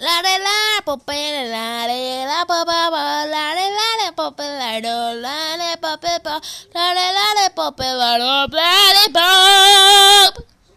La re la pope la re la popa pa la re la re pope la la re pope pa la re la re pope la la re pa